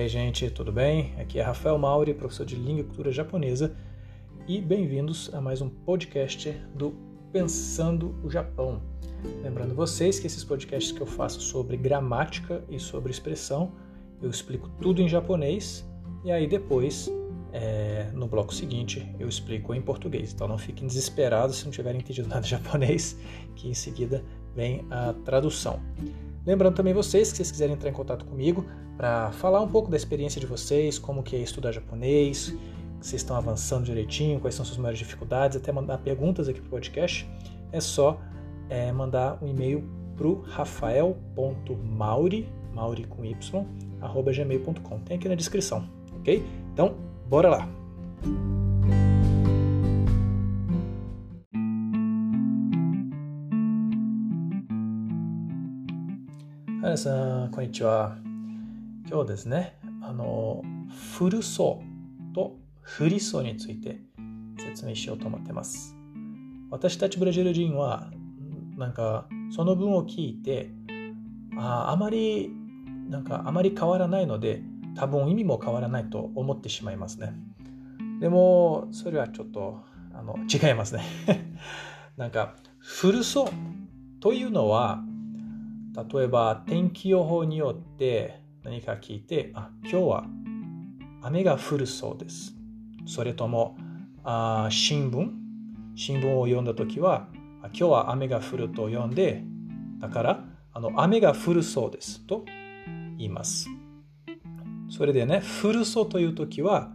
aí, gente, tudo bem? Aqui é Rafael Mauri, professor de língua e cultura japonesa, e bem-vindos a mais um podcast do Pensando o Japão. Lembrando vocês que esses podcasts que eu faço sobre gramática e sobre expressão, eu explico tudo em japonês e aí depois, é, no bloco seguinte, eu explico em português. Então não fiquem desesperados se não tiverem entendido nada de japonês, que em seguida vem a tradução. Lembrando também vocês que vocês quiserem entrar em contato comigo para falar um pouco da experiência de vocês, como que é estudar japonês, se estão avançando direitinho, quais são suas maiores dificuldades, até mandar perguntas aqui para o podcast, é só é, mandar um e-mail para o rafael.mauri, mauri com y, arroba gmail.com. Tem aqui na descrição, ok? Então, bora lá! さん、こんにちは。今日ですね、あの、古そうと振りそうについて説明しようと思ってます。私たちブラジル人は、なんか、その文を聞いて、ああまり、なんか、あまり変わらないので、多分意味も変わらないと思ってしまいますね。でも、それはちょっと、あの、違いますね。なんか、古そうというのは、例えば天気予報によって何か聞いて、あ、今日は雨が降るそうです。それとも、あ新聞？新聞を読んだ時は、今日は雨が降ると読んで、だからあの雨が降るそうですと言います。それでね、降るそうという時は、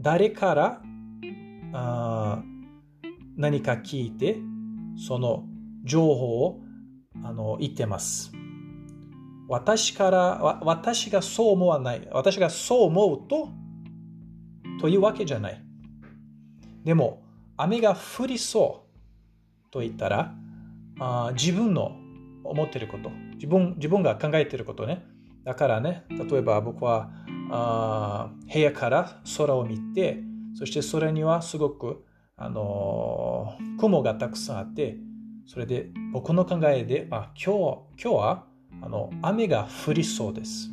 誰からあ何か聞いて、その情報をあの言ってます。私から私がそう思わない。私がそう思うと、というわけじゃない。でも、雨が降りそうと言ったら、あ自分の思ってること自分、自分が考えていることね。だからね、例えば僕はあ部屋から空を見て、そして空にはすごく、あの雲がたくさんあって、それで僕の考えで、あ今日今日はあの雨が降りそうです。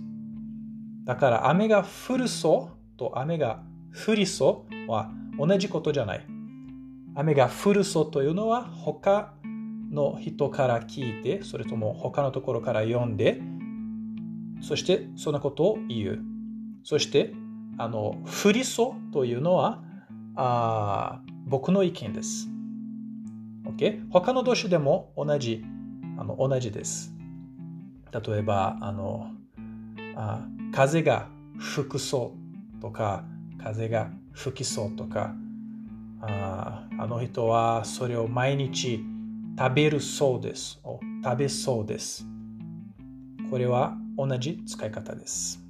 だから雨が降るそうと雨が降りそうは同じことじゃない。雨が降るそうというのは他の人から聞いて、それとも他のところから読んで、そしてそんなことを言う。そしてあの降りそうというのはあ僕の意見です。OK? 他の動詞でも同じあの同じです。例えば、あのあ風が吹くそうとか、風が吹きそうとか、ああの人はそれを毎日食べるそうです。食べそうです。これは同じ使い方です。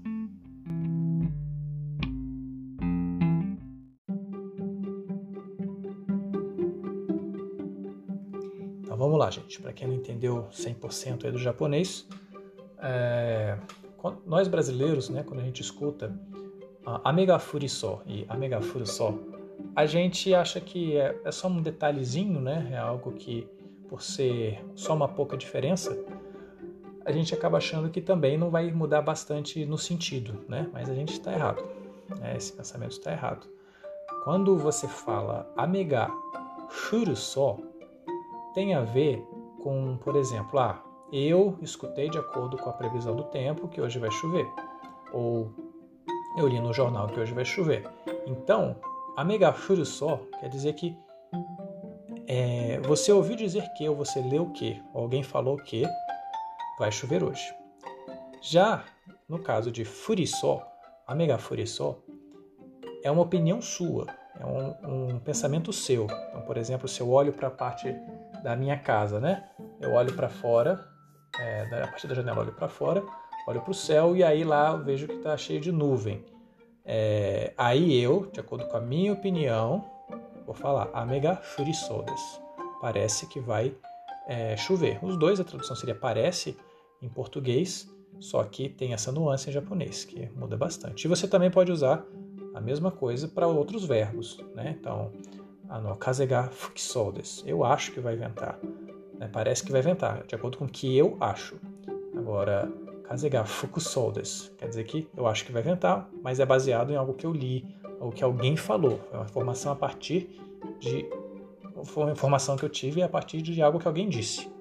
Gente. Para quem não entendeu 100% aí do japonês, é, nós brasileiros, né, quando a gente escuta Amega Furiso e Amega Furuso, a gente acha que é, é, só um detalhezinho, né? É algo que, por ser só uma pouca diferença, a gente acaba achando que também não vai mudar bastante no sentido, né? Mas a gente está errado. Né? Esse pensamento está errado. Quando você fala Amega Furuso, tem a ver com, por exemplo, ah, eu escutei de acordo com a previsão do tempo que hoje vai chover. Ou eu li no jornal que hoje vai chover. Então, amegafuru só quer dizer que é, você ouviu dizer que, ou você leu que, ou alguém falou que vai chover hoje. Já no caso de furisó, amegafurisó, é uma opinião sua, é um, um pensamento seu. Então, por exemplo, se eu olho para a parte da minha casa, né? Eu olho para fora, é, a partir da janela olho para fora, olho para o céu e aí lá vejo que está cheio de nuvem. É, aí eu, de acordo com a minha opinião, vou falar Amega furisodes. Parece que vai é, chover. Os dois, a tradução seria parece em português, só que tem essa nuance em japonês, que muda bastante. E você também pode usar a mesma coisa para outros verbos, né? Então, fukisou desu. Eu acho que vai ventar. Né? Parece que vai ventar, de acordo com o que eu acho. Agora, Kazega fukusou desu. Quer dizer que eu acho que vai ventar, mas é baseado em algo que eu li ou que alguém falou. É uma informação a partir de foi uma informação que eu tive a partir de algo que alguém disse.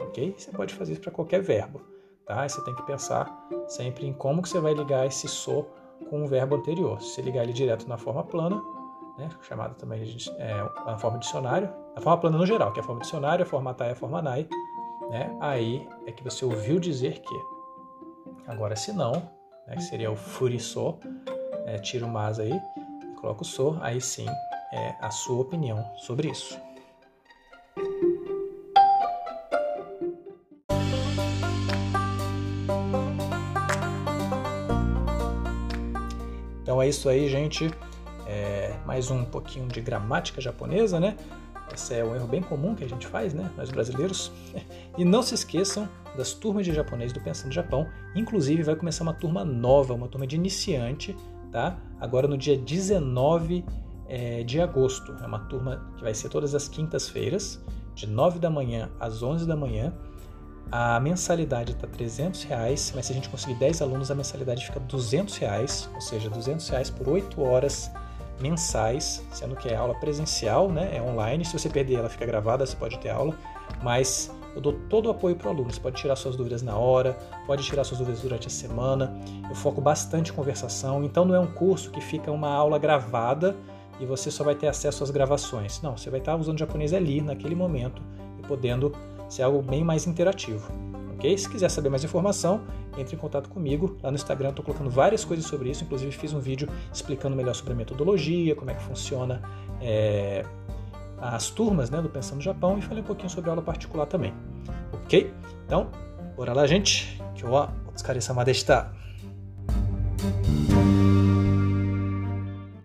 Ok? Você pode fazer isso para qualquer verbo. Tá? você tem que pensar sempre em como que você vai ligar esse so com o verbo anterior. Se ligar ele direto na forma plana, né, chamada também de, é, na forma dicionário, na forma plana no geral, que é a forma dicionário, a forma tai, a forma nai, né, aí é que você ouviu dizer que. Agora, se não, né, que seria o furiçô, é, tira o mas aí, coloca o so, aí sim é a sua opinião sobre isso. Então é isso aí, gente. Mais um pouquinho de gramática japonesa, né? Esse é um erro bem comum que a gente faz, né? Nós brasileiros. E não se esqueçam das turmas de japonês do Pensando Japão. Inclusive, vai começar uma turma nova, uma turma de iniciante, tá? Agora no dia 19 é, de agosto. É uma turma que vai ser todas as quintas-feiras, de 9 da manhã às 11 da manhã. A mensalidade está 300 reais, mas se a gente conseguir 10 alunos, a mensalidade fica 200 reais, ou seja, 200 reais por 8 horas mensais, sendo que é aula presencial, né? é online. Se você perder, ela fica gravada, você pode ter aula, mas eu dou todo o apoio para o aluno. Você pode tirar suas dúvidas na hora, pode tirar suas dúvidas durante a semana. Eu foco bastante em conversação, então não é um curso que fica uma aula gravada e você só vai ter acesso às gravações. Não, você vai estar usando japonês ali, naquele momento, e podendo ser algo bem mais interativo. Ok? Se quiser saber mais informação, entre em contato comigo. Lá no Instagram estou colocando várias coisas sobre isso, inclusive fiz um vídeo explicando melhor sobre a metodologia, como é que funciona é, as turmas né, do Pensando no Japão e falei um pouquinho sobre aula particular também. Ok? Então, bora lá, gente. Que o deshita.